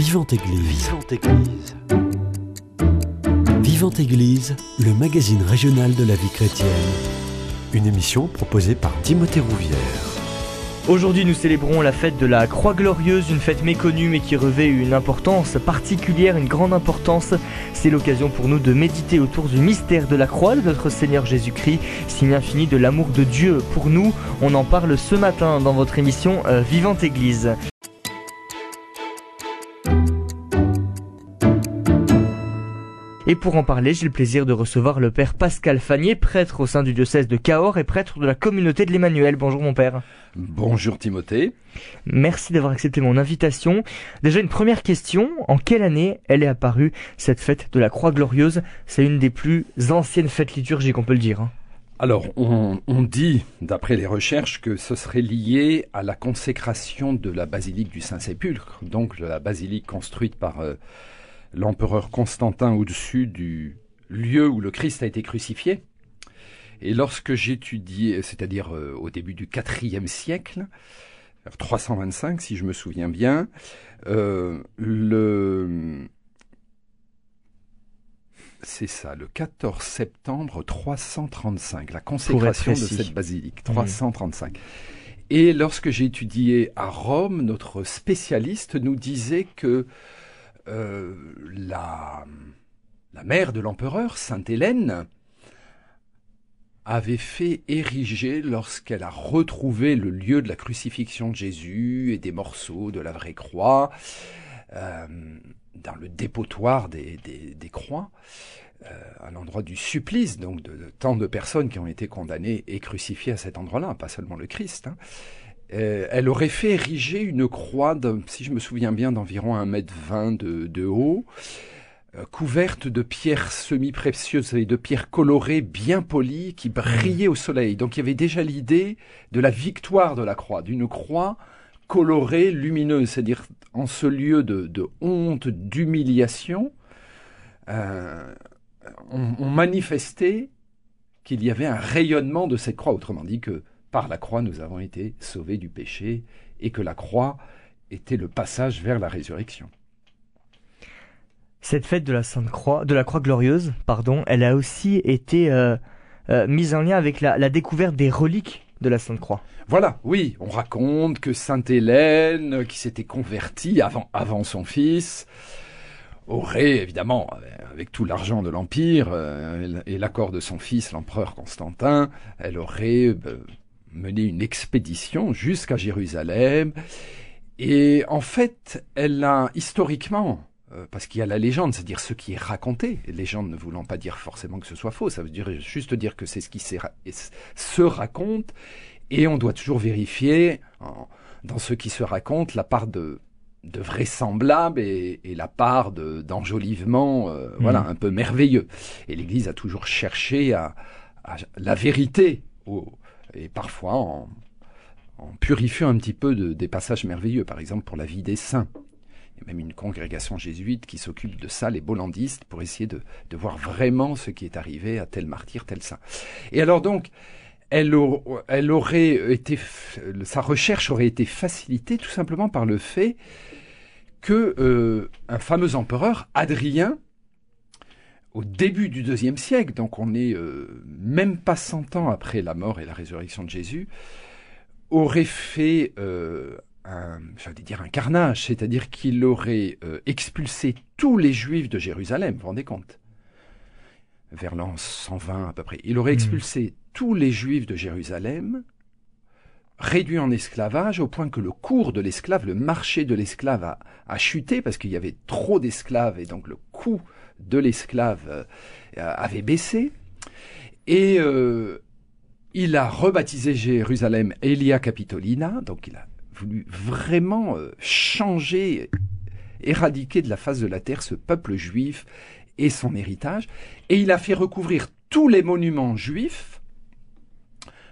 Vivante Église. Vivante Église. Vivante Église, le magazine régional de la vie chrétienne. Une émission proposée par Timothée Rouvière. Aujourd'hui, nous célébrons la fête de la Croix Glorieuse, une fête méconnue mais qui revêt une importance particulière, une grande importance. C'est l'occasion pour nous de méditer autour du mystère de la croix de notre Seigneur Jésus-Christ, signe infini de l'amour de Dieu pour nous. On en parle ce matin dans votre émission euh, Vivante Église. Et pour en parler, j'ai le plaisir de recevoir le père Pascal Fagnier, prêtre au sein du diocèse de Cahors et prêtre de la communauté de l'Emmanuel. Bonjour mon père. Bonjour Timothée. Merci d'avoir accepté mon invitation. Déjà une première question, en quelle année elle est apparue cette fête de la Croix Glorieuse? C'est une des plus anciennes fêtes liturgiques, on peut le dire. Hein. Alors, on, dit, d'après les recherches, que ce serait lié à la consécration de la basilique du Saint-Sépulcre, donc la basilique construite par euh, l'empereur Constantin au-dessus du lieu où le Christ a été crucifié. Et lorsque j'étudiais, c'est-à-dire euh, au début du IVe siècle, 325 si je me souviens bien, euh, le c'est ça, le 14 septembre 335, la consécration de cette basilique, 335. Et lorsque j'ai étudié à Rome, notre spécialiste nous disait que euh, la, mère de l'empereur, Sainte Hélène, avait fait ériger, lorsqu'elle a retrouvé le lieu de la crucifixion de Jésus et des morceaux de la vraie croix, euh, dans le dépotoir des, croix, euh, à l'endroit du supplice, donc de, tant de personnes qui ont été condamnées et crucifiées à cet endroit-là, pas seulement le Christ. Hein. Euh, elle aurait fait ériger une croix, si je me souviens bien, d'environ 1m20 de, de haut, euh, couverte de pierres semi-précieuses et de pierres colorées bien polies qui brillaient au soleil. Donc il y avait déjà l'idée de la victoire de la croix, d'une croix colorée, lumineuse, c'est-à-dire en ce lieu de, honte, d'humiliation, euh, on manifestait qu'il y avait un rayonnement de cette croix, autrement dit que par la croix, nous avons été sauvés du péché et que la croix était le passage vers la résurrection. Cette fête de la Sainte Croix, de la Croix glorieuse, pardon, elle a aussi été euh, euh, mise en lien avec la, découverte des reliques de la Sainte Croix. Voilà, oui, on raconte que Sainte Hélène, qui s'était convertie avant, avant son fils, aurait évidemment, avec tout l'argent de l'Empire euh, et l'accord de son fils, l'empereur Constantin, elle aurait mener une expédition jusqu'à Jérusalem. Et en fait, elle a historiquement, euh, parce qu'il y a la légende, c'est-à-dire ce qui est raconté, légende ne voulant pas dire forcément que ce soit faux, ça veut dire juste dire que c'est ce qui se raconte, et on doit toujours vérifier dans ce qui se raconte la part de, de vraisemblable et, la part d'enjolivement, euh, voilà, mmh. un peu merveilleux. Et l'Église a toujours cherché à, à la vérité au, et parfois en, purifiant un petit peu de, des passages merveilleux, par exemple pour la vie des saints. Il y a même une congrégation jésuite qui s'occupe de ça, les bollandistes, pour essayer de, voir vraiment ce qui est arrivé à tel martyr, tel saint. Et alors donc, elle, elle aurait été, sa recherche aurait été facilitée tout simplement par le fait que euh, un fameux empereur, Adrien, au début du deuxième siècle, donc on est euh, même pas cent ans après la mort et la résurrection de Jésus, aurait fait euh, un, j'allais dire un carnage, c'est-à-dire qu'il aurait euh, expulsé tous les juifs de Jérusalem, vous vous rendez compte? Vers l'an 120 à peu près. Il aurait hmm. expulsé tous les juifs de Jérusalem, réduit en esclavage au point que le cours de l'esclave, le marché de l'esclave a, a, chuté parce qu'il y avait trop d'esclaves et donc le coût de l'esclave euh, avait baissé. Et euh, il a rebaptisé Jérusalem Elia Capitolina, donc il a voulu vraiment euh, changer, éradiquer de la face de la terre ce peuple juif et son héritage, et il a fait recouvrir tous les monuments juifs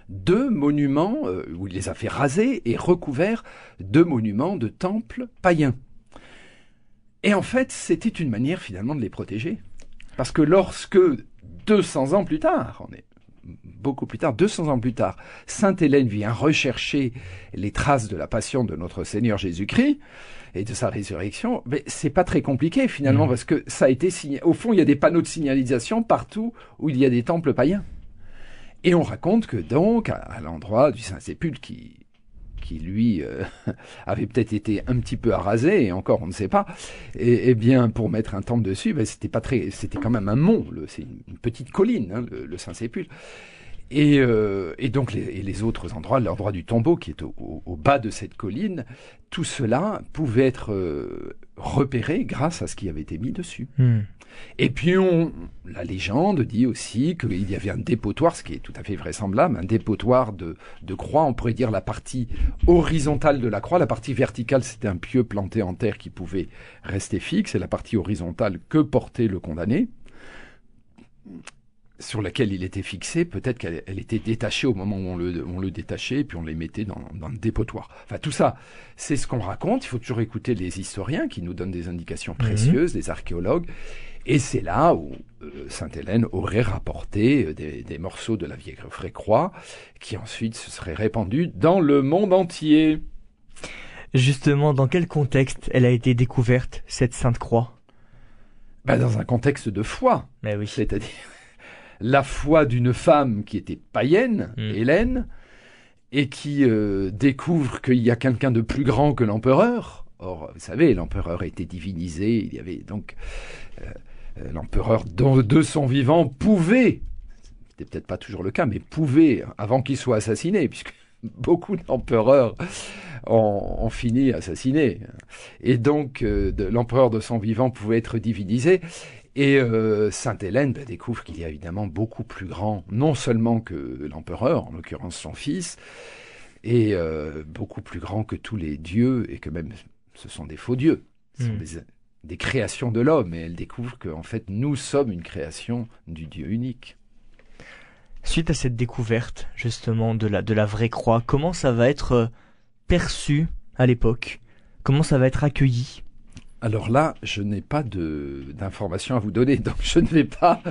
de monuments, où il les a fait raser et recouvert de monuments de temples païens. Et en fait, c'était une manière finalement de les protéger. Parce que lorsque, 200 ans plus tard, on est beaucoup plus tard, 200 ans plus tard, Sainte Hélène vient rechercher les traces de la passion de notre Seigneur Jésus-Christ et de sa résurrection, mais c'est pas très compliqué finalement Mmh. parce que ça a été signé. Au fond, il y a des panneaux de signalisation partout où il y a des temples païens. Et on raconte que donc, à, à l'endroit du Saint-Sépulcre qui, qui lui euh, avait peut-être été un petit peu arasé, et encore on ne sait pas, et, et bien pour mettre un temple dessus, ben, c'était pas très, c'était quand même un mont, c'est une, petite colline, hein, le, Saint-Sépulcre. Et, euh, et donc les, et les autres endroits, l'endroit du tombeau qui est au bas de cette colline, tout cela pouvait être euh, repéré grâce à ce qui avait été mis dessus. Hmm. Et puis, on, la légende dit aussi qu'il y avait un dépotoir, ce qui est tout à fait vraisemblable, un dépotoir de, de croix. On pourrait dire la partie horizontale de la croix. La partie verticale, c'était un pieu planté en terre qui pouvait rester fixe. Et la partie horizontale que portait le condamné, sur laquelle il était fixé, peut-être qu'elle elle était détachée au moment où on le, on le détachait, et puis on les mettait dans, dans le dépotoir. Enfin, tout ça, c'est ce qu'on raconte. Il faut toujours écouter les historiens qui nous donnent des indications précieuses, les archéologues. Et c'est là où euh, Sainte-Hélène aurait rapporté euh, des, des morceaux de la vieille vraie croix qui ensuite se seraient répandus dans le monde entier. Justement, dans quel contexte elle a été découverte, cette Sainte Croix Ben, dans un contexte de foi, Mais oui. c'est-à-dire la foi d'une femme qui était païenne, Mm. Hélène, et qui euh, découvre qu'il y a quelqu'un de plus grand que l'empereur. Or, vous savez, l'empereur était divinisé, il y avait donc euh, euh, l'empereur de son vivant pouvait, c'était peut-être pas toujours le cas, mais pouvait, avant qu'il soit assassiné, puisque beaucoup d'empereurs ont, ont fini assassinés. Et donc, euh, de- l'empereur de son vivant pouvait être divinisé. Et euh, Sainte Hélène ben, découvre qu'il y a évidemment beaucoup plus grand, non seulement que l'empereur, en l'occurrence son fils, et euh, beaucoup plus grand que tous les dieux, et que même ce sont des faux dieux, ce sont Mm. des, des créations de l'homme, et elle découvre qu'en fait nous sommes une création du Dieu unique. Suite à cette découverte, justement, de la, de la vraie croix, comment ça va être euh, perçu à l'époque? Comment ça va être accueilli? Alors là, je n'ai pas d'informations à vous donner, donc je ne vais pas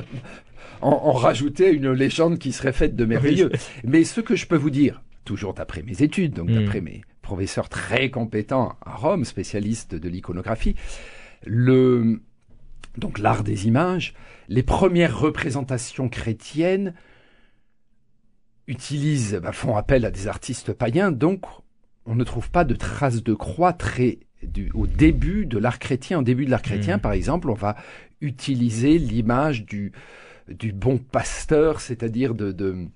en, en rajouter une légende qui serait faite de merveilleux. Mais ce que je peux vous dire, toujours d'après mes études, donc Mm. d'après mes professeurs très compétents à Rome, spécialistes de l'iconographie, le donc l'art des images, les premières représentations chrétiennes utilisent, bah, font appel à des artistes païens, donc on ne trouve pas de traces de croix très du- au début de l'art chrétien. Au début de l'art chrétien, Mhm. par exemple, on va utiliser l'image du, du bon pasteur, c'est-à-dire de, de,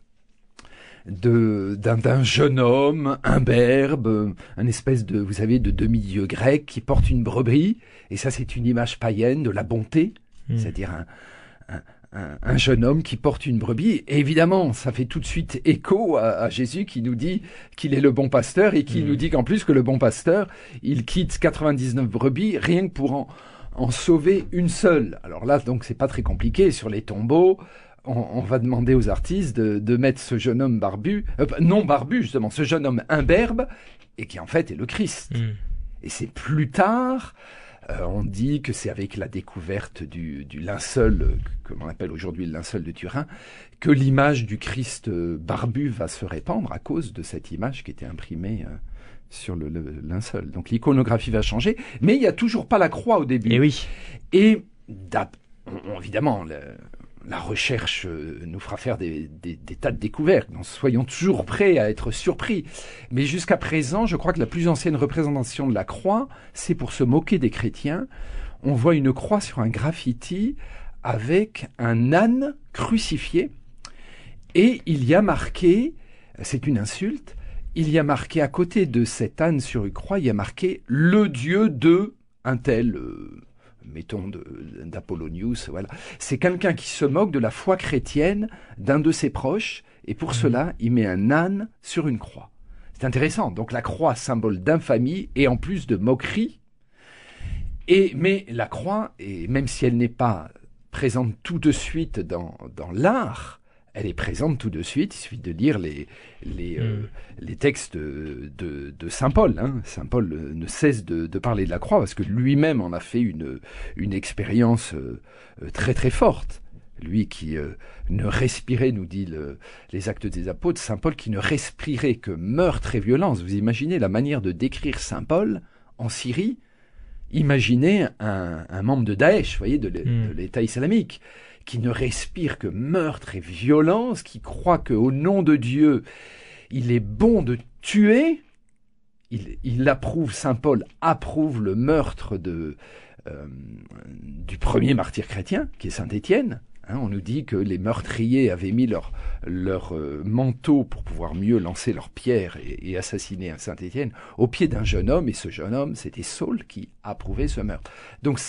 de- d'un, jeune homme, imberbe, un espèce de, vous savez, de demi-dieu grec qui porte une brebis, et ça c'est une image païenne de la bonté, Hmm. c'est-à-dire un, un- un- un jeune homme qui porte une brebis. Et évidemment, ça fait tout de suite écho à, à Jésus qui nous dit qu'il est le bon pasteur et qui Mm. nous dit qu'en plus que le bon pasteur, il quitte 99 brebis rien que pour en, en sauver une seule. Alors là, donc, c'est pas très compliqué. Sur les tombeaux, on, on va demander aux artistes de, de mettre ce jeune homme barbu, euh, non barbu justement, ce jeune homme imberbe, et qui en fait est le Christ. Hmm. Et c'est plus tard, euh, on dit que c'est avec la découverte du, du linceul, que l'on appelle aujourd'hui le linceul de Turin, que l'image du Christ euh, barbu va se répandre à cause de cette image qui était imprimée euh, sur le, le linceul. Donc l'iconographie va changer, mais il n'y a toujours pas la croix au début. Et oui. Et on- évidemment, le- la recherche euh, nous fera faire des, tas de découvertes. Donc, soyons toujours prêts à être surpris. Mais jusqu'à présent, je crois que la plus ancienne représentation de la croix, c'est pour se moquer des chrétiens. On voit une croix sur un graffiti avec un âne crucifié. Et il y a marqué, c'est une insulte, il y a marqué à côté de cet âne sur une croix, il y a marqué le Dieu de un tel, euh, mettons d'Apollonius, voilà. C'est quelqu'un qui se moque de la foi chrétienne d'un de ses proches, et pour cela, il met un âne sur une croix. C'est intéressant. Donc la croix, symbole d'infamie et en plus de moquerie. Et, mais la croix, et même si elle n'est pas présente tout de suite dans, dans l'art, elle est présente tout de suite. Il suffit de lire les, les, euh, Mm. les textes de, de, de Saint Paul. hein. Saint Paul ne cesse de, de parler de la croix parce que lui-même en a fait une, une expérience euh, euh, très très forte. lui qui euh, ne respirait, nous dit les actes des apôtres, Saint Paul qui ne respirait que meurtre et violence. Vous imaginez la manière de décrire Saint Paul en Syrie? Imaginez un, membre de Daesh, voyez, de hmm. l'État islamique, qui ne respire que meurtre et violence, qui croit qu'au nom de Dieu, il est bon de tuer. Il, approuve, Saint Paul approuve le meurtre euh, du premier martyr chrétien, qui est Saint Étienne. Hein, on nous dit que les meurtriers avaient mis leur, leur euh, manteau pour pouvoir mieux lancer leurs pierres et, assassiner un Saint-Étienne au pied d'un jeune homme, et ce jeune homme, c'était Saul qui approuvait ce meurtre. Donc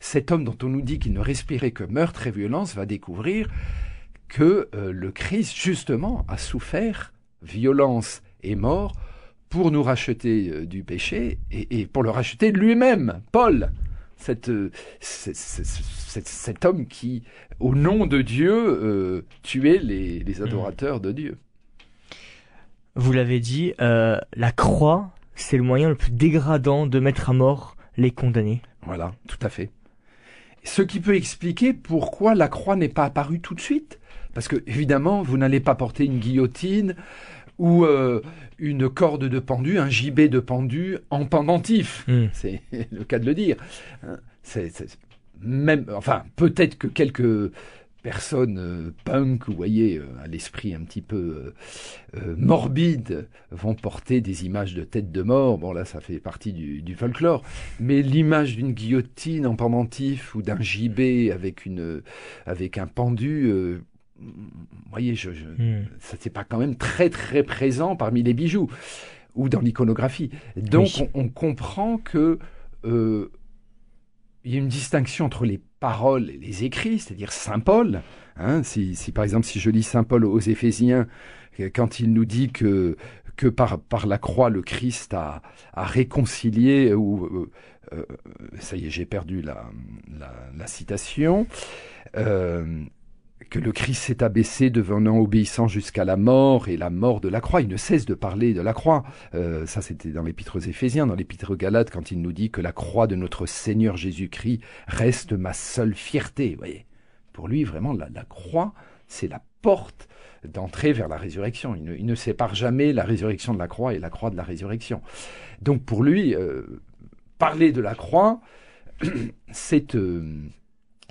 cet homme dont on nous dit qu'il ne respirait que meurtre et violence va découvrir que euh, le Christ, justement, a souffert violence et mort pour nous racheter euh, du péché et, et pour le racheter lui-même, Paul. Euh, cet homme qui, au nom de Dieu, euh, tuait les, mm. adorateurs de Dieu. Vous l'avez dit, euh, la croix, c'est le moyen le plus dégradant de mettre à mort les condamnés. Voilà, tout à fait. Ce qui peut expliquer pourquoi la croix n'est pas apparue tout de suite. Parce que, évidemment, vous n'allez pas porter une guillotine ou une corde de pendu, un gibet de pendu en pendentif. Hmm. C'est le cas de le dire. C'est même, enfin, peut-être que quelques personnes euh, punk, vous voyez, euh, à l'esprit un petit peu euh, morbide, vont porter des images de tête de mort. Bon, là, ça fait partie du, du folklore. Mais l'image d'une guillotine en pendentif ou d'un gibet avec, une, avec un pendu, vous voyez, je, hmm. ça c'est pas quand même très très présent parmi les bijoux ou dans l'iconographie. Donc on, comprend que euh, il y a une distinction entre les paroles et les écrits, c'est-à-dire Saint Paul. Hein, si, par exemple si je lis Saint Paul aux Éphésiens, euh, quand il nous dit que que par, par la croix le Christ a, a réconcilié ou euh, ça y est j'ai perdu la, la, la citation que le Christ s'est abaissé devenant obéissant jusqu'à la mort et la mort de la croix. Il ne cesse de parler de la croix. Euh, ça, c'était dans l'épître aux Éphésiens, dans l'épître aux Galates, quand il nous dit que la croix de notre Seigneur Jésus-Christ reste ma seule fierté. Vous voyez, pour lui, vraiment, la, croix, c'est la porte d'entrée vers la résurrection. Il ne, sépare jamais la résurrection de la croix et la croix de la résurrection. Donc pour lui, euh, parler de la croix, c'est euh,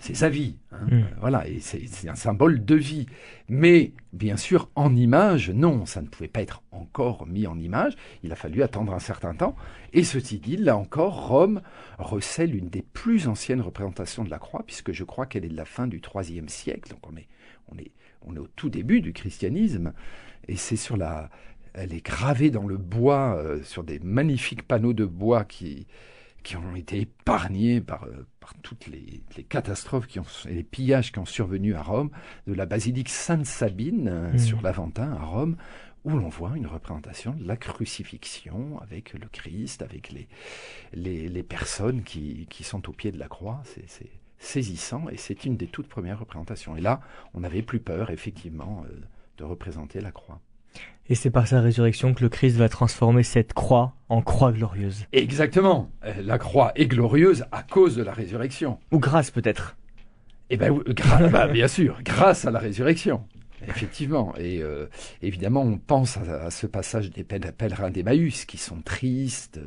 c'est sa vie. Hein. Hmm. Voilà, et c'est un symbole de vie. Mais bien sûr, en image, non, ça ne pouvait pas être encore mis en image. Il a fallu attendre un certain temps. Et ceci dit, là encore, Rome recèle une des plus anciennes représentations de la croix, puisque je crois qu'elle est de la fin du IIIe siècle. Donc on est, on est, on est au tout début du christianisme. Et c'est sur la, elle est gravée dans le bois, euh, sur des magnifiques panneaux de bois qui, qui ont été épargnés par, euh, par toutes les, catastrophes qui ont, et les pillages qui ont survenu à Rome, de la basilique Sainte-Sabine euh, mmh. sur l'Aventin à Rome, où l'on voit une représentation de la crucifixion avec le Christ, avec les, les, les personnes qui, qui, sont au pied de la croix. C'est saisissant et c'est une des toutes premières représentations. Et là, on n'avait plus peur, effectivement, euh, de représenter la croix. Et c'est par sa résurrection que le Christ va transformer cette croix en croix glorieuse. Exactement. Euh, la croix est glorieuse à cause de la résurrection. Ou grâce peut-être. Eh bien, bah, bien sûr, grâce à la résurrection. Effectivement. Et euh, évidemment, on pense à, ce passage des pèlerins d'Emmaüs qui sont tristes,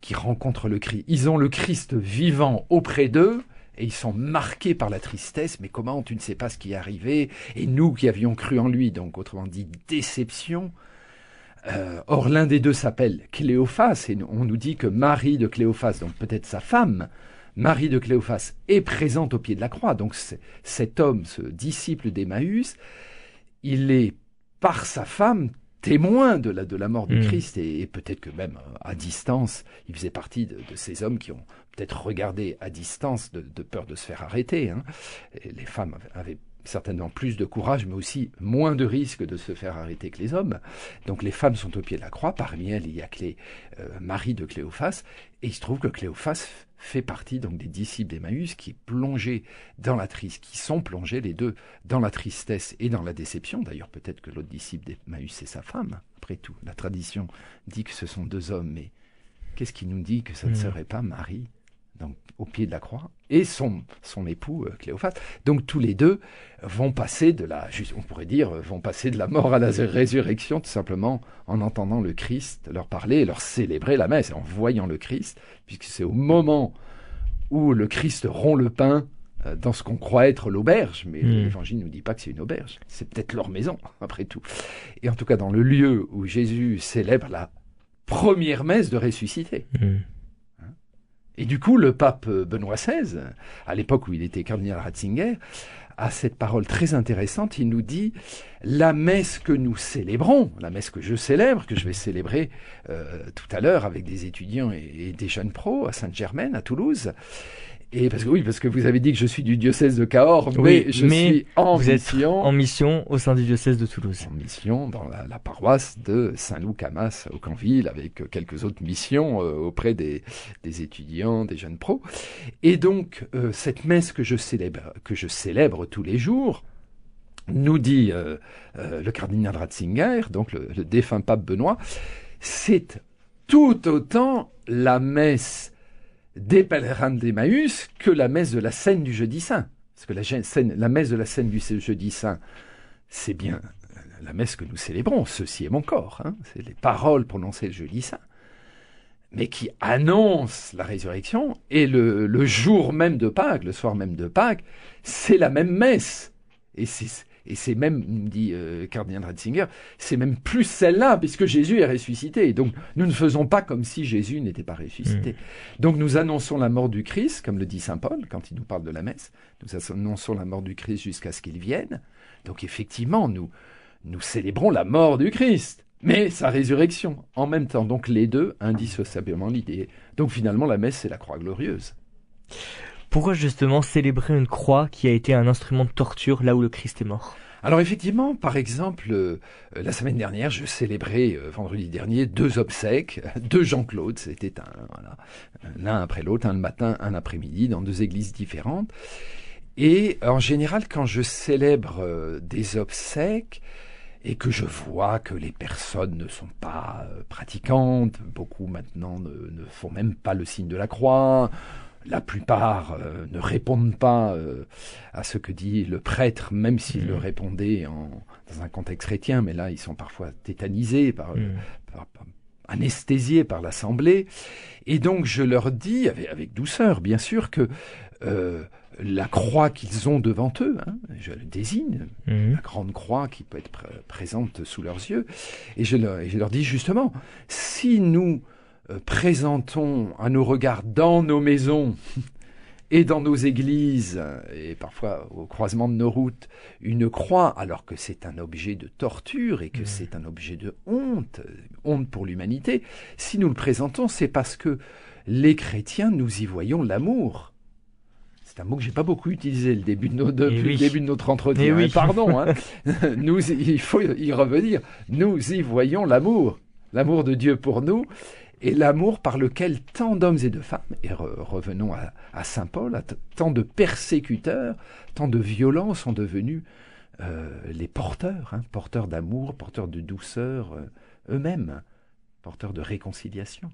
qui rencontrent le Christ. Ils ont le Christ vivant auprès d'eux et ils sont marqués par la tristesse, mais comment tu ne sais pas ce qui est arrivé, et nous qui avions cru en lui, donc autrement dit déception. Euh, or l'un des deux s'appelle Cléophas, et on nous dit que Marie de Cléophas, donc peut-être sa femme, Marie de Cléophas, est présente au pied de la croix. Donc cet homme, ce disciple d'Emmaüs, il est par sa femme témoin de la, de la mort du hmm. Christ et, peut-être que même euh, à distance, il faisait partie de, ces hommes qui ont peut-être regardé à distance de, peur de se faire arrêter. Hein. les femmes avaient certainement plus de courage, mais aussi moins de risque de se faire arrêter que les hommes. Donc les femmes sont au pied de la croix, parmi elles il y a Clé, euh, Marie de Cléophas, et il se trouve que Cléophas fait partie donc des disciples d'Emmaüs qui est plongé dans la tristesse, qui sont plongés les deux dans la tristesse et dans la déception. D'ailleurs, peut-être que l'autre disciple d'Emmaüs c'est sa femme. Après tout, la tradition dit que ce sont deux hommes, mais qu'est-ce qui nous dit que ça ne hmm. serait pas Marie? Donc au pied de la croix, et son, son époux euh, Cléophas. Donc tous les deux vont passer de la, on pourrait dire, vont passer de la mort à la résurrection tout simplement en entendant le Christ leur parler, leur célébrer la messe, en voyant le Christ, puisque c'est au moment où le Christ rompt le pain euh, dans ce qu'on croit être l'auberge, mais hmm. l'évangile ne nous dit pas que c'est une auberge, c'est peut-être leur maison, après tout. Et en tout cas, dans le lieu où Jésus célèbre la première messe de ressuscité. Hmm. Et du coup, le pape Benoît XVI, à l'époque où il était cardinal Ratzinger, a cette parole très intéressante. Il nous dit la messe que nous célébrons, la messe que je célèbre, que je vais célébrer euh, tout à l'heure avec des étudiants et, et, des jeunes pros à Sainte-Germaine, à Toulouse, et parce que oui, parce que vous avez dit que je suis du diocèse de Cahors, mais je suis en mission. en mission au sein du diocèse de Toulouse. En mission dans la, paroisse de Saint-Loup-Camas au Canville, avec quelques autres missions euh, auprès des, des, étudiants, des jeunes pros. Et donc, euh, cette messe que je célèbre, que je célèbre tous les jours, nous dit euh, le cardinal Ratzinger, donc le, le défunt pape Benoît, c'est tout autant la messe des pèlerins d'Emmaüs que la messe de la scène du jeudi saint. Parce que la, la messe de la scène du jeudi saint, c'est bien la messe que nous célébrons. Ceci est mon corps. Hein. c'est les paroles prononcées le jeudi saint. Mais qui annonce la résurrection. Et le, le jour même de Pâques, le soir même de Pâques, c'est la même messe. Et c'est même, dit euh, Cardinal Ratzinger, c'est même plus celle-là, puisque Jésus est ressuscité. Donc nous ne faisons pas comme si Jésus n'était pas ressuscité. Hmm. Donc nous annonçons la mort du Christ, comme le dit Saint Paul quand il nous parle de la messe. Nous annonçons la mort du Christ jusqu'à ce qu'il vienne. Donc effectivement, nous, nous célébrons la mort du Christ mais sa résurrection en même temps. Donc les deux indissociablement l'idée. Donc finalement la messe c'est la croix glorieuse. Pourquoi justement célébrer une croix qui a été un instrument de torture là où le Christ est mort? Alors effectivement, par exemple, euh, la semaine dernière, je célébrais euh, vendredi dernier deux obsèques de Jean-Claude. C'était un, l'un après l'autre, un le matin, un après-midi, dans deux églises différentes. Et en général, quand je célèbre euh, des obsèques, et que je vois que les personnes ne sont pas pratiquantes, beaucoup maintenant ne, font même pas le signe de la croix, la plupart euh, ne répondent pas euh, à ce que dit le prêtre, même s'il le mm. répondait en, dans un contexte chrétien, mais là ils sont parfois tétanisés, par, mm. anesthésiés par l'assemblée. Et donc je leur dis, avec, douceur bien sûr, que euh, la croix qu'ils ont devant eux, hein, je le désigne, mm. la grande croix qui peut être présente sous leurs yeux, et je, et je leur dis justement, si nous euh, présentons à nos regards dans nos maisons et dans nos églises, et parfois au croisement de nos routes, une croix, alors que c'est un objet de torture et que mmh. c'est un objet de honte, honte pour l'humanité, si nous le présentons, c'est parce que les chrétiens, nous y voyons l'amour. C'est un mot que j'ai pas beaucoup utilisé le début de depuis le début de notre entretien. Hein, pardon, hein. nous, il faut y revenir. Nous y voyons l'amour, l'amour de Dieu pour nous et l'amour par lequel tant d'hommes et de femmes, et revenons à, Saint Paul, tant de persécuteurs, tant de violents sont devenus euh, les porteurs, hein, porteurs d'amour, porteurs de douceur euh, eux-mêmes, porteurs de réconciliation.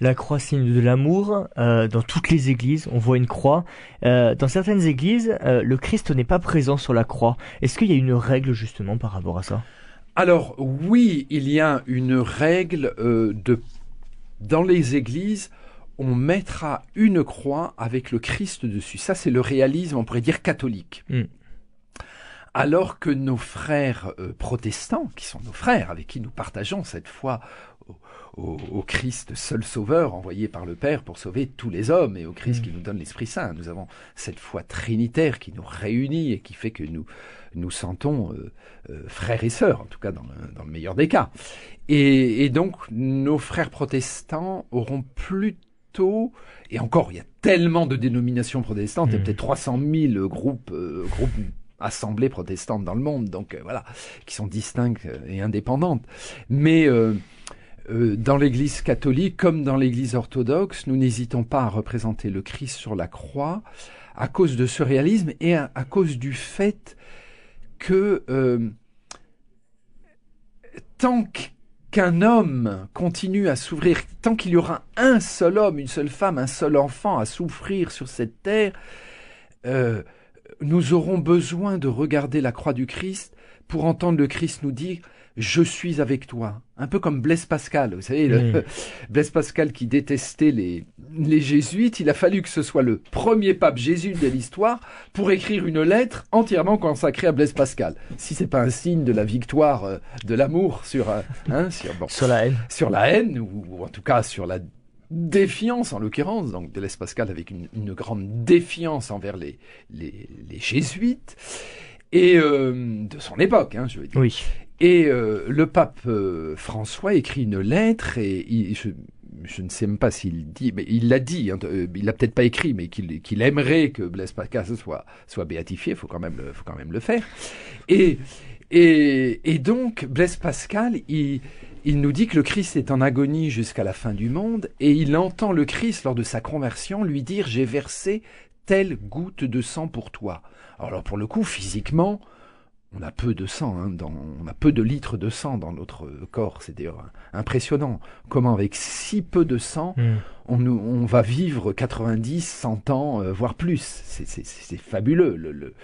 La croix signe de l'amour. Euh, dans toutes les églises, on voit une croix. dans certaines églises, le Christ n'est pas présent sur la croix. Est-ce qu'il y a une règle justement par rapport à ça? Alors oui, il y a une règle euh, de dans les églises, on mettra une croix avec le Christ dessus. Ça, c'est le réalisme, on pourrait dire catholique. Hmm. Alors que nos frères euh, protestants, qui sont nos frères avec qui nous partageons cette foi au, Christ seul sauveur envoyé par le Père pour sauver tous les hommes et au Christ hmm. qui nous donne l'Esprit Saint, nous avons cette foi trinitaire qui nous réunit et qui fait que nous nous sentons euh, euh, frères et sœurs, en tout cas dans le, meilleur des cas. Et, donc nos frères protestants auront plutôt, et encore il y a tellement de dénominations protestantes, il y a mmh. peut-être 300 000 groupes, euh, groupes assemblées protestantes dans le monde, donc voilà, qui sont distinctes et indépendantes. Mais dans l'Église catholique comme dans l'Église orthodoxe, nous n'hésitons pas à représenter le Christ sur la croix à cause de ce réalisme et à cause du fait que euh, tant qu'un homme continue à s'ouvrir, tant qu'il y aura un seul homme, une seule femme, un seul enfant à souffrir sur cette terre, euh, nous aurons besoin de regarder la croix du Christ pour entendre le Christ nous dire je suis avec toi. Un peu comme Blaise Pascal, vous savez, le, Blaise Pascal qui détestait les, les jésuites, il a fallu que ce soit le premier pape jésuite de l'histoire pour écrire une lettre entièrement consacrée à Blaise Pascal. Si c'est pas un signe de la victoire euh, de l'amour sur, euh, hein, sur, bon, sur la haine, sur la haine ou, ou en tout cas sur la défiance en l'occurrence, donc Blaise Pascal avec une, une, grande défiance envers les, les, les jésuites et euh, de son époque, hein, je veux dire. Oui. Et euh, le pape euh, François écrit une lettre et il, je, je, ne sais même pas s'il dit, mais il l'a dit. Hein, euh, il l'a peut-être pas écrit, mais qu'il qu'il aimerait que Blaise Pascal soit soit béatifié. Faut quand même le, faut quand même le faire. Et et, et donc Blaise Pascal, il il nous dit que le Christ est en agonie jusqu'à la fin du monde et il entend le Christ lors de sa conversion lui dire j'ai versé telle goutte de sang pour toi. Alors pour le coup, physiquement, on a peu de sang, hein, dans, on a peu de litres de sang dans notre corps. C'est d'ailleurs impressionnant comment avec si peu de sang, mm. on, on, va vivre 90, 100 ans, euh, voire plus. C'est fabuleux. Le, le,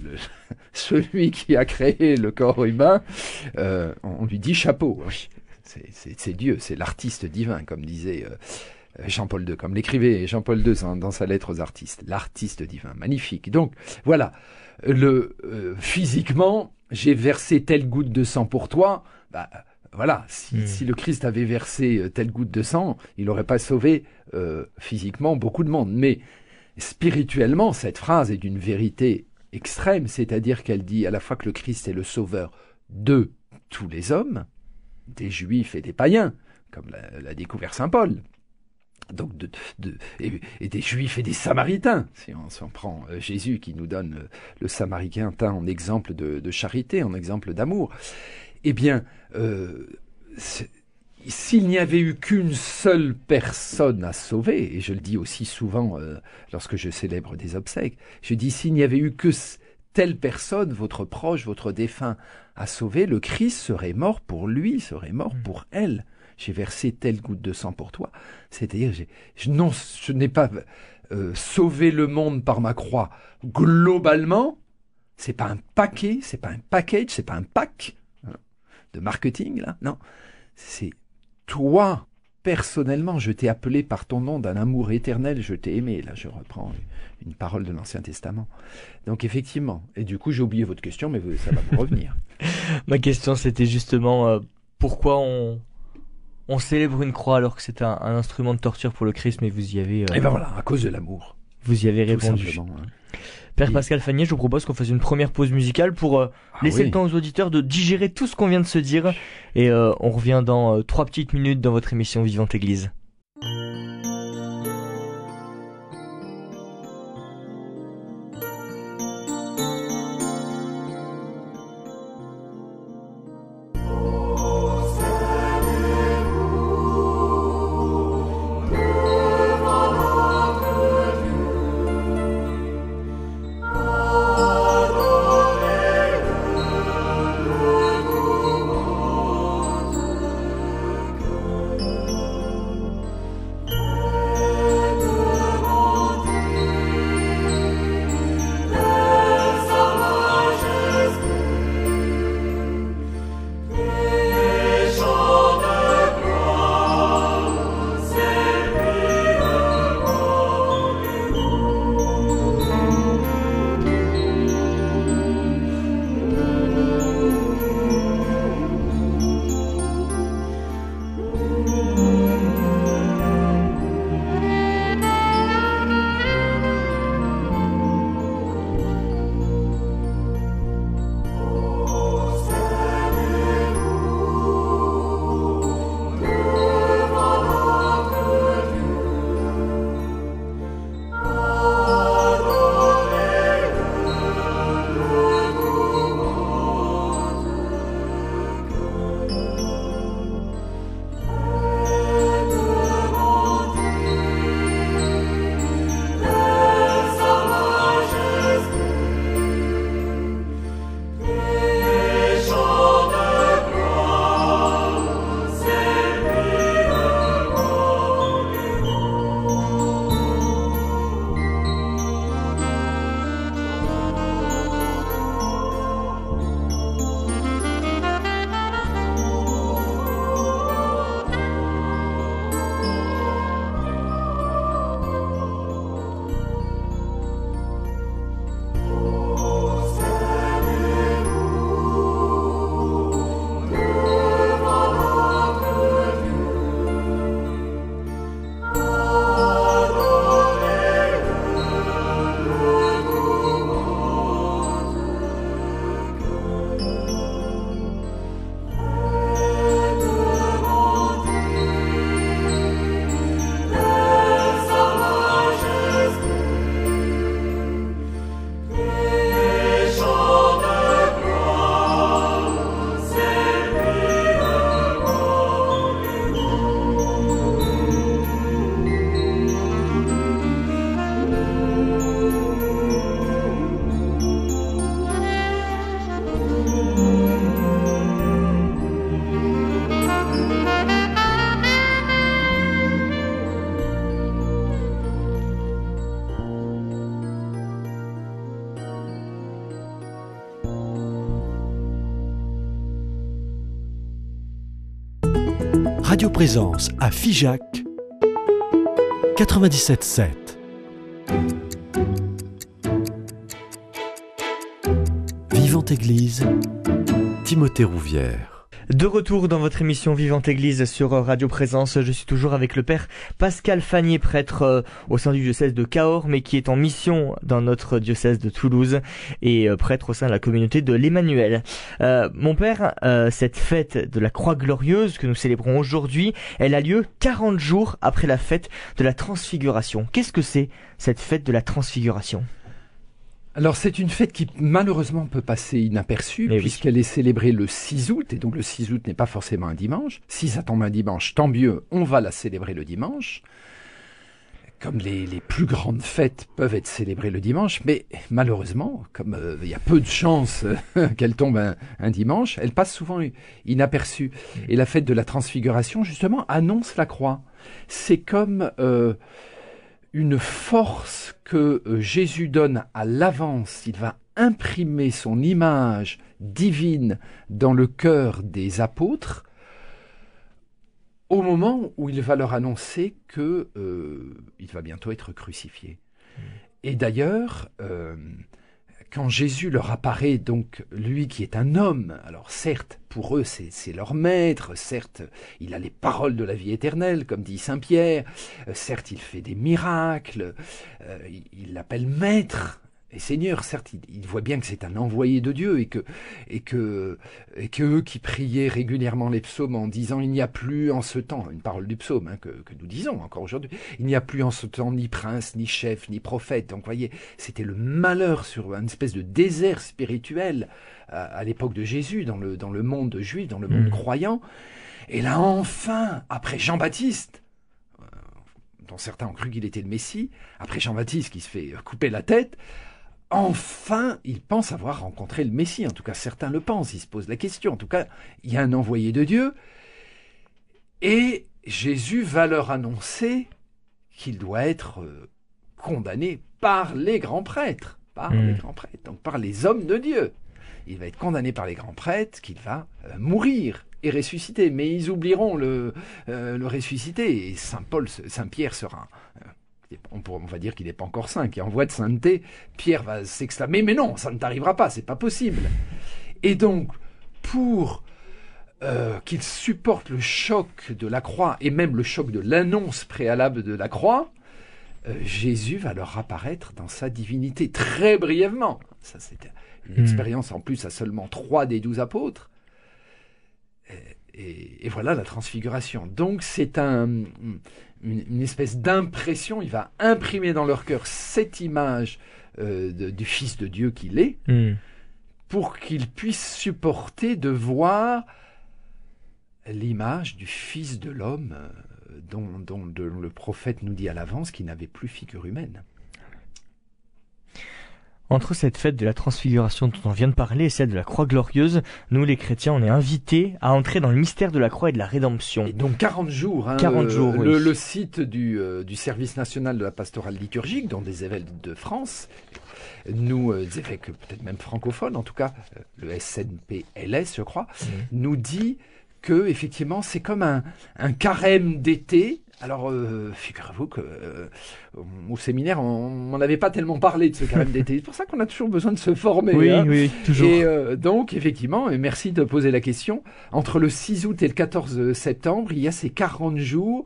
le, celui qui a créé le corps humain, euh, on lui dit chapeau. C'est Dieu, c'est l'artiste divin, comme disait... Euh, Jean-Paul II, comme l'écrivait Jean-Paul II dans, dans, sa lettre aux artistes, l'artiste divin, magnifique. Donc voilà, le euh, physiquement, j'ai versé telle goutte de sang pour toi. Bah, voilà, si, Hmm. mmh. si, le Christ avait versé euh, telle goutte de sang, il n'aurait pas sauvé euh, physiquement beaucoup de monde. Mais spirituellement, cette phrase est d'une vérité extrême, c'est-à-dire qu'elle dit à la fois que le Christ est le sauveur de tous les hommes, des juifs et des païens, comme l'a découvert saint Paul donc de, de et, et, des juifs et des samaritains si on s'en prend euh, Jésus qui nous donne euh, le samaritain en exemple de, de charité en exemple d'amour eh bien euh, s'il n'y avait eu qu'une seule personne à sauver et je le dis aussi souvent euh, lorsque je célèbre des obsèques je dis s'il n'y avait eu que telle personne votre proche votre défunt à sauver le Christ serait mort pour lui serait mort mmh. pour elle j'ai versé telle goutte de sang pour toi. C'est-à-dire, je, non, je n'ai pas euh, sauvé le monde par ma croix. Globalement, c'est pas un paquet, c'est pas un package, c'est pas un pack hein, de marketing là. Non, c'est toi personnellement. Je t'ai appelé par ton nom d'un amour éternel. Je t'ai aimé. Là, je reprends une parole de l'Ancien Testament. Donc effectivement. Et du coup, j'ai oublié votre question, mais ça va vous revenir. Ma question, c'était justement euh, pourquoi on on célèbre une croix alors que c'est un, un, instrument de torture pour le Christ, mais vous y avez. Euh, Et ben voilà, à cause de l'amour. Vous y avez répondu. Hein. Père Et... Pascal Fagnier, je vous propose qu'on fasse une première pause musicale pour euh, ah laisser oui. le temps aux auditeurs de digérer tout ce qu'on vient de se dire. Et euh, on revient dans trois petites minutes dans votre émission Vivante Église. Présence à Figeac 97.7. Vivante Église, Timothée Rouvière. De retour dans votre émission Vivante Église sur Radio Présence, je suis toujours avec le père Pascal Fagnier, prêtre euh, au sein du diocèse de Cahors, mais qui est en mission dans notre diocèse de Toulouse et euh, prêtre au sein de la communauté de l'Emmanuel. Euh, mon père, cette fête de la Croix Glorieuse que nous célébrons aujourd'hui, elle a lieu 40 jours après la fête de la Transfiguration. Qu'est-ce que c'est cette fête de la Transfiguration? Alors c'est une fête qui malheureusement peut passer inaperçue puisqu'elle est célébrée le 6 août et donc le 6 août n'est pas forcément un dimanche. Si ça tombe un dimanche, tant mieux, on va la célébrer le dimanche. Comme les, plus grandes fêtes peuvent être célébrées le dimanche, mais malheureusement, comme euh, il y a peu de chances qu'elle tombe un, dimanche, elle passe souvent inaperçue. Et la fête de la transfiguration, justement, annonce la croix. C'est comme... Euh, une force que euh, Jésus donne à l'avance. Il va imprimer son image divine dans le cœur des apôtres au moment où il va leur annoncer que euh, il va bientôt être crucifié. Mmh. Et d'ailleurs, euh, quand Jésus leur apparaît, donc lui qui est un homme, alors certes, pour eux c'est leur maître, certes, il a les paroles de la vie éternelle, comme dit Saint Pierre, euh, certes, il fait des miracles, euh, il l'appelle maître, et Seigneur, certes, il, voit bien que c'est un envoyé de Dieu et que, et que, et que eux qui priaient régulièrement les psaumes en disant il n'y a plus en ce temps, une parole du psaume hein, que, que, nous disons encore aujourd'hui, il n'y a plus en ce temps ni prince, ni chef, ni prophète. Donc, voyez, c'était le malheur sur une espèce de désert spirituel à, l'époque de Jésus dans le, dans le monde juif, dans le monde mmh. croyant. Et là, enfin, après Jean-Baptiste, euh, dont certains ont cru qu'il était le Messie, après Jean-Baptiste qui se fait couper la tête, enfin, il pense avoir rencontré le Messie. En tout cas, certains le pensent, ils se posent la question. En tout cas, il y a un envoyé de Dieu. Et Jésus va leur annoncer qu'il doit être euh, condamné par les grands prêtres. Par les hmm. grands prêtres, donc par les hommes de Dieu. Il va être condamné par les grands prêtres, qu'il va euh, mourir et ressusciter. Mais ils oublieront le, euh, le ressusciter. Et Saint Paul, Saint Pierre sera on, va dire qu'il n'est pas encore saint, qui est en voie de sainteté, Pierre va s'exclamer Mais non, ça ne t'arrivera pas, c'est pas possible. Et donc, pour euh, qu'il supporte le choc de la croix et même le choc de l'annonce préalable de la croix, euh, Jésus va leur apparaître dans sa divinité très brièvement. Ça, c'était une hmm. expérience en plus à seulement trois des douze apôtres. Et, et, voilà la transfiguration. Donc c'est un, une, espèce d'impression, il va imprimer dans leur cœur cette image euh, du Fils de Dieu qu'il est, hmm. pour qu'ils puissent supporter de voir l'image du Fils de l'homme euh, dont, dont, le prophète nous dit à l'avance qu'il n'avait plus figure humaine. Entre cette fête de la transfiguration dont on vient de parler et celle de la croix glorieuse, nous les chrétiens, on est invités à entrer dans le mystère de la croix et de la rédemption. Et donc 40 jours. Hein, 40 jours, le, site du, euh, du, service national de la pastorale liturgique, dont des évêques de France, nous, euh, des évêques peut-être même francophones, en tout cas, euh, le SNPLS, je crois, mmh. nous dit que effectivement c'est comme un, un carême d'été alors, euh, figurez-vous que euh, au séminaire, on m'en avait pas tellement parlé de ce carême d'été. C'est pour ça qu'on a toujours besoin de se former. Oui, hein. oui, toujours. Et euh, donc, effectivement, et merci de poser la question, entre le 6 août et le 14 septembre, il y a ces 40 jours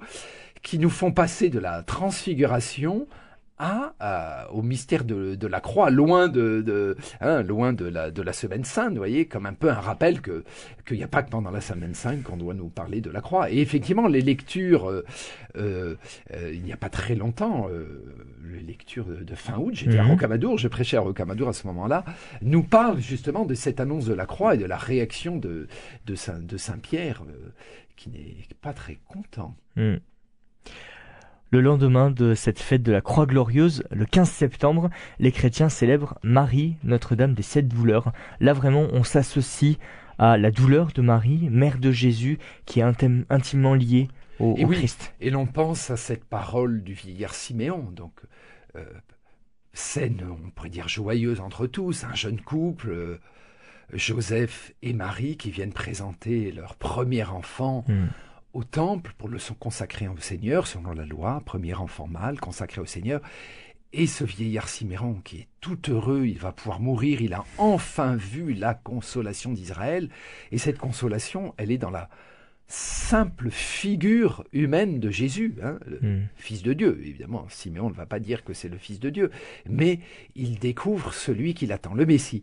qui nous font passer de la transfiguration à, au mystère de, la croix, loin de, hein, loin de la, de la semaine sainte, vous voyez, comme un peu un rappel que qu'il n'y a pas que pendant la semaine sainte qu'on doit nous parler de la croix. Et effectivement, les lectures, euh, euh, euh, il n'y a pas très longtemps, les lectures de, fin août, j'étais à mhm. Rocamadour, je prêchais à Rocamadour à ce moment-là, nous parlent justement de cette annonce de la croix et de la réaction de, de Saint, de Saint Pierre, qui n'est pas très content. Mhm. Le lendemain de cette fête de la Croix Glorieuse, le 15 septembre, les chrétiens célèbrent Marie, Notre-Dame des Sept Douleurs. Là vraiment, on s'associe à la douleur de Marie, mère de Jésus, qui est intimement liée au, et Christ. Et l'on pense à cette parole du vieillard Siméon, donc euh, scène, on pourrait dire joyeuse entre tous, un jeune couple, euh, Joseph et Marie, qui viennent présenter leur premier enfant. Hmm au temple pour le consacrer au Seigneur, selon la loi, premier enfant mâle consacré au Seigneur. Et ce vieillard Siméon, qui est tout heureux, il va pouvoir mourir, il a enfin vu la consolation d'Israël. Et cette consolation, elle est dans la simple figure humaine de Jésus, hein, le Hmm. Fils de Dieu. Évidemment, Siméon ne va pas dire que c'est le Fils de Dieu, mais il découvre celui qu'il attend, le Messie.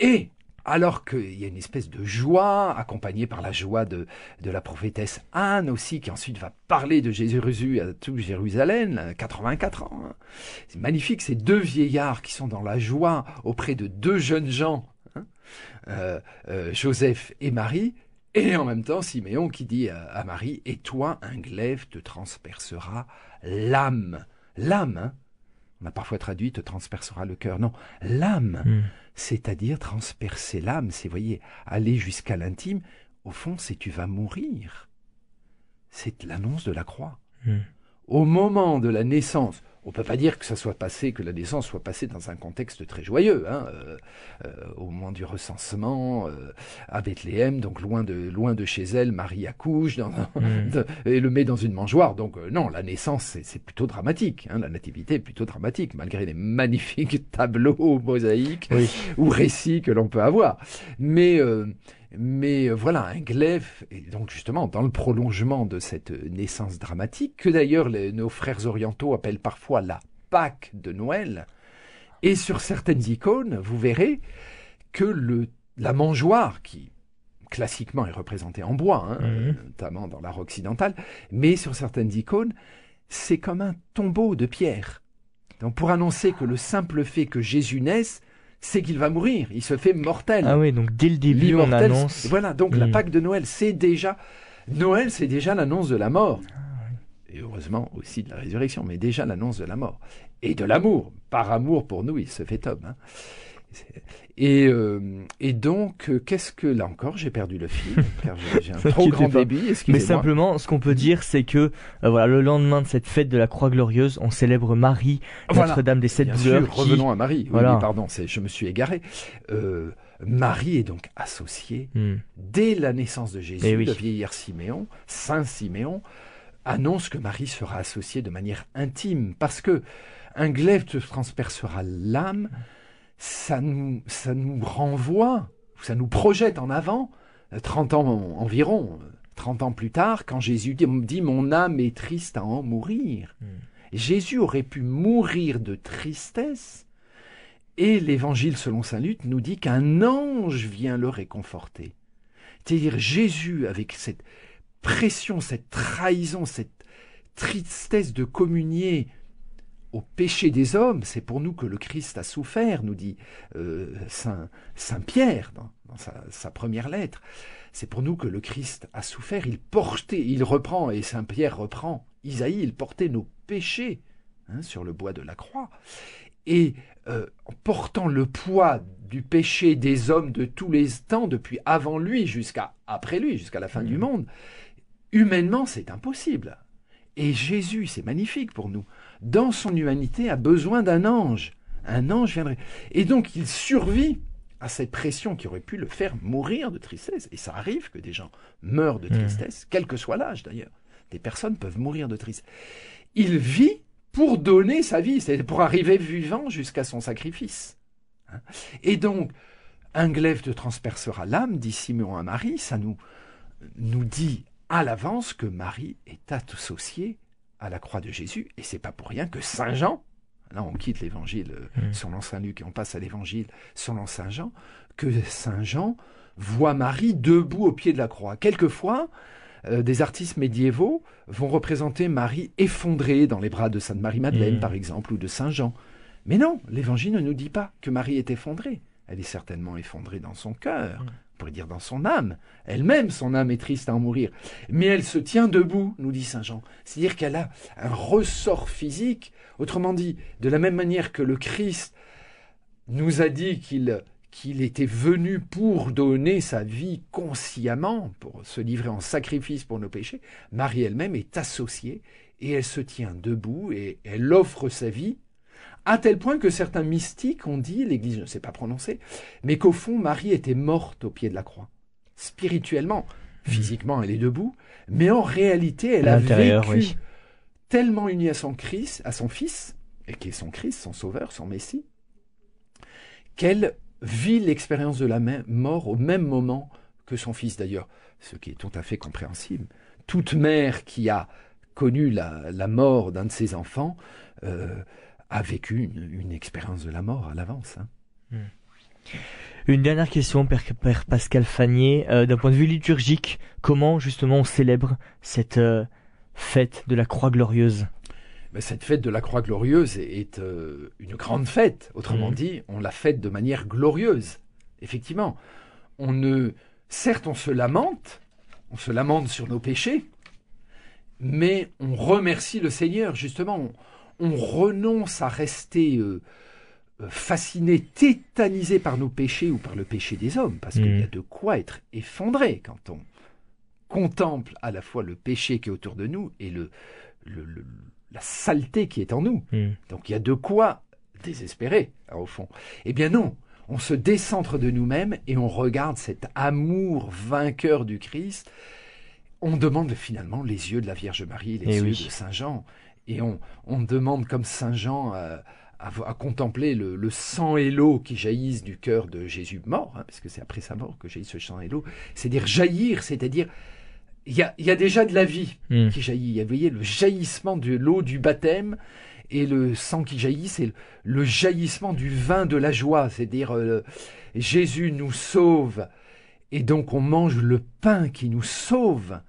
Et alors qu'il y a une espèce de joie, accompagnée par la joie de, de la prophétesse Anne aussi, qui ensuite va parler de Jésus à tout Jérusalem, là, 84 ans. hein. C'est magnifique, ces deux vieillards qui sont dans la joie auprès de deux jeunes gens, hein, euh, euh, Joseph et Marie, et en même temps, Siméon qui dit à, à Marie, et toi, un glaive te transpercera l'âme. L'âme, hein on a parfois traduit te transpercera le cœur. Non, l'âme, Hmm. c'est-à-dire transpercer l'âme, c'est, voyez, aller jusqu'à l'intime. Au fond, c'est tu vas mourir. C'est l'annonce de la croix. Hmm. Au moment de la naissance, on peut pas dire que ça soit passé, que la naissance soit passée dans un contexte très joyeux. Hein, euh, euh, au moment du recensement euh, à Bethléem, donc loin de loin de chez elle, Marie accouche dans un- de- et le met dans une mangeoire. Donc euh, non, la naissance c'est- plutôt dramatique. Hein, la nativité est plutôt dramatique, malgré les magnifiques tableaux mosaïques Oui. ou récits que l'on peut avoir. Mais euh, mais voilà, un glaive, et donc justement dans le prolongement de cette naissance dramatique, que d'ailleurs nos frères orientaux appellent parfois la Pâque de Noël, et sur certaines icônes, vous verrez que le, la mangeoire, qui classiquement est représentée en bois, hein, Mhm. notamment dans l'art occidental, mais sur certaines icônes, c'est comme un tombeau de pierre. Donc pour annoncer que le simple fait que Jésus naisse, c'est qu'il va mourir, il se fait mortel. Ah oui, donc dès le début, on annonce. Voilà, donc la. Pâque de Noël, c'est déjà. Noël, c'est déjà l'annonce de la mort. Et heureusement aussi de la résurrection, mais déjà l'annonce de la mort. Et de l'amour. Par amour pour nous, il se fait homme. hein. Et, euh, et donc, euh, qu'est-ce que. Là encore, j'ai perdu le fil, car j'ai- un trop grand pas. débit. Mais simplement, ce qu'on peut dire, c'est que euh, voilà, le lendemain de cette fête de la Croix Glorieuse, on célèbre Marie, Voilà. Notre-Dame des Sept Douleurs. qui- revenons à Marie. Oui, Voilà. pardon, je me suis égaré. Euh, Marie est donc associée Hmm. dès la naissance de Jésus, Eh oui. le vieillard Siméon, Saint Siméon, annonce que Marie sera associée de manière intime, parce que un glaive te transpercera l'âme, ça nous, ça nous renvoie, ça nous projette en avant, euh, 30 ans en- environ, euh, 30 ans plus tard, quand Jésus dit, Mon âme est triste à en mourir. Mm. Jésus aurait pu mourir de tristesse, et l'évangile selon saint Luc nous dit qu'un ange vient le réconforter. C'est-à-dire Jésus, avec cette pression, cette trahison, cette tristesse de communier au péché des hommes, c'est pour nous que le Christ a souffert, nous dit euh, saint, saint Pierre dans, dans sa, sa première lettre. C'est pour nous que le Christ a souffert. Il portait, il reprend, et saint Pierre reprend, Isaïe, il portait nos péchés hein, sur le bois de la croix. Et euh, en portant le poids du péché des hommes de tous les temps, depuis avant lui jusqu'à après lui, jusqu'à la fin du monde, humainement, c'est impossible. Et Jésus, c'est magnifique pour nous, dans son humanité, a besoin d'un ange. Un ange viendrait. Et donc, il survit à cette pression qui aurait pu le faire mourir de tristesse. Et ça arrive que des gens meurent de Mmh. tristesse, quel que soit l'âge d'ailleurs. Des personnes peuvent mourir de tristesse. Il vit pour donner sa vie, c'est pour arriver vivant jusqu'à son sacrifice. Hein. Et donc, un glaive te transpercera l'âme, dit Simeon à Marie, ça nous, nous dit à l'avance que Marie est associée à la croix de Jésus, et c'est pas pour rien que Saint Jean, là on quitte l'évangile euh, Mm. selon Saint Luc et on passe à l'évangile selon Saint Jean, que Saint Jean voit Marie debout au pied de la croix. Quelquefois, euh, des artistes médiévaux vont représenter Marie effondrée dans les bras de Sainte Marie-Madeleine, Mm. par exemple, ou de Saint Jean. Mais non, l'évangile ne nous dit pas que Marie est effondrée. Elle est certainement effondrée dans son cœur, Mm. On pourrait dire dans son âme. Elle-même, son âme est triste à en mourir. Mais elle se tient debout, nous dit Saint Jean. C'est-à-dire qu'elle a un ressort physique. Autrement dit, de la même manière que le Christ nous a dit qu'il était venu pour donner sa vie consciemment, pour se livrer en sacrifice pour nos péchés, Marie elle-même est associée et elle se tient debout et elle offre sa vie, à tel point que certains mystiques ont dit, l'Église ne s'est pas prononcée, mais qu'au fond Marie était morte au pied de la croix, spirituellement. Physiquement, elle est debout, mais en réalité, elle a vécu oui. tellement unie à son Christ, à son Fils, et qui est son Christ, son Sauveur, son Messie, qu'elle vit l'expérience de la mort au même moment que son Fils d'ailleurs, ce qui est tout à fait compréhensible. Toute mère qui a connu la, la mort d'un de ses enfants euh, a vécu une, une expérience de la mort à l'avance. hein. Une dernière question, Père, Père Pascal Fanier. Euh, D'un point de vue liturgique, comment justement on célèbre cette euh, fête de la Croix glorieuse? Mais cette fête de la Croix glorieuse est, euh, une grande fête. Autrement Mhm. dit, on la fête de manière glorieuse. Effectivement, on ne, certes, on se lamente, on se lamente sur nos péchés, mais on remercie le Seigneur. Justement, on, on renonce à rester euh, euh, fasciné, tétanisé par nos péchés ou par le péché des hommes, parce qu'il y a de quoi être effondré quand on contemple à la fois le péché qui est autour de nous et le, le- le- la saleté qui est en nous. Hmm. Donc il y a de quoi désespérer, hein, au fond. Eh bien non, on se décentre de nous-mêmes et on regarde cet amour vainqueur du Christ. On demande finalement les yeux de la Vierge Marie, les Eh yeux oui. de Saint Jean. Et on, on demande comme Saint Jean euh, à, à contempler le, le sang et l'eau qui jaillissent du cœur de Jésus mort, hein, parce que c'est après sa mort que jaillit ce sang et l'eau. C'est-à-dire jaillir, c'est-à-dire il y a, y a déjà de la vie Hmm. qui jaillit. Vous voyez, le jaillissement de l'eau du baptême et le sang qui jaillit, c'est le, le jaillissement du vin de la joie. C'est-à-dire, euh, Jésus nous sauve et donc on mange le pain qui nous sauve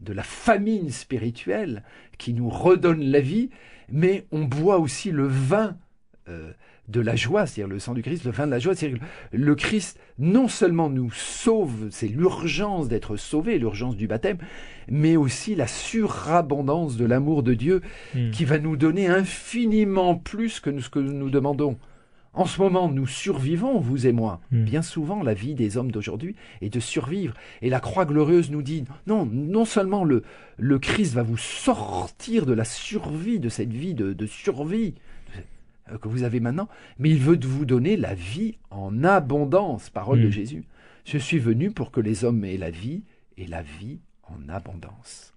de la famine spirituelle, qui nous redonne la vie, mais on boit aussi le vin euh, de la joie, c'est-à-dire le sang du Christ, le vin de la joie, c'est-à-dire que le Christ non seulement nous sauve, c'est l'urgence d'être sauvé, l'urgence du baptême, mais aussi la surabondance de l'amour de Dieu Hmm. qui va nous donner infiniment plus que ce que nous demandons. En ce moment, nous survivons, vous et moi. Hmm. Bien souvent, la vie des hommes d'aujourd'hui est de survivre. Et la croix glorieuse nous dit, non, non seulement le, le Christ va vous sortir de la survie, de cette vie de, de survie euh, que vous avez maintenant, mais il veut vous donner la vie en abondance, parole de Hmm. Jésus. Je suis venu pour que les hommes aient la vie, et la vie en abondance.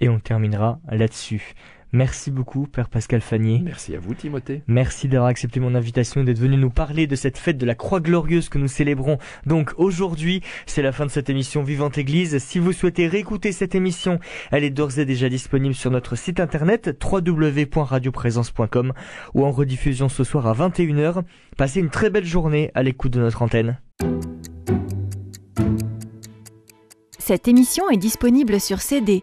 Et on terminera là-dessus. Merci beaucoup, Père Pascal Fanier. Merci à vous, Timothée. Merci d'avoir accepté mon invitation et d'être venu nous parler de cette fête de la Croix Glorieuse que nous célébrons. Donc aujourd'hui, c'est la fin de cette émission Vivante Église. Si vous souhaitez réécouter cette émission, elle est d'ores et déjà disponible sur notre site internet www.radioprésence.com ou en rediffusion ce soir à 21h. Passez une très belle journée à l'écoute de notre antenne. Cette émission est disponible sur CD.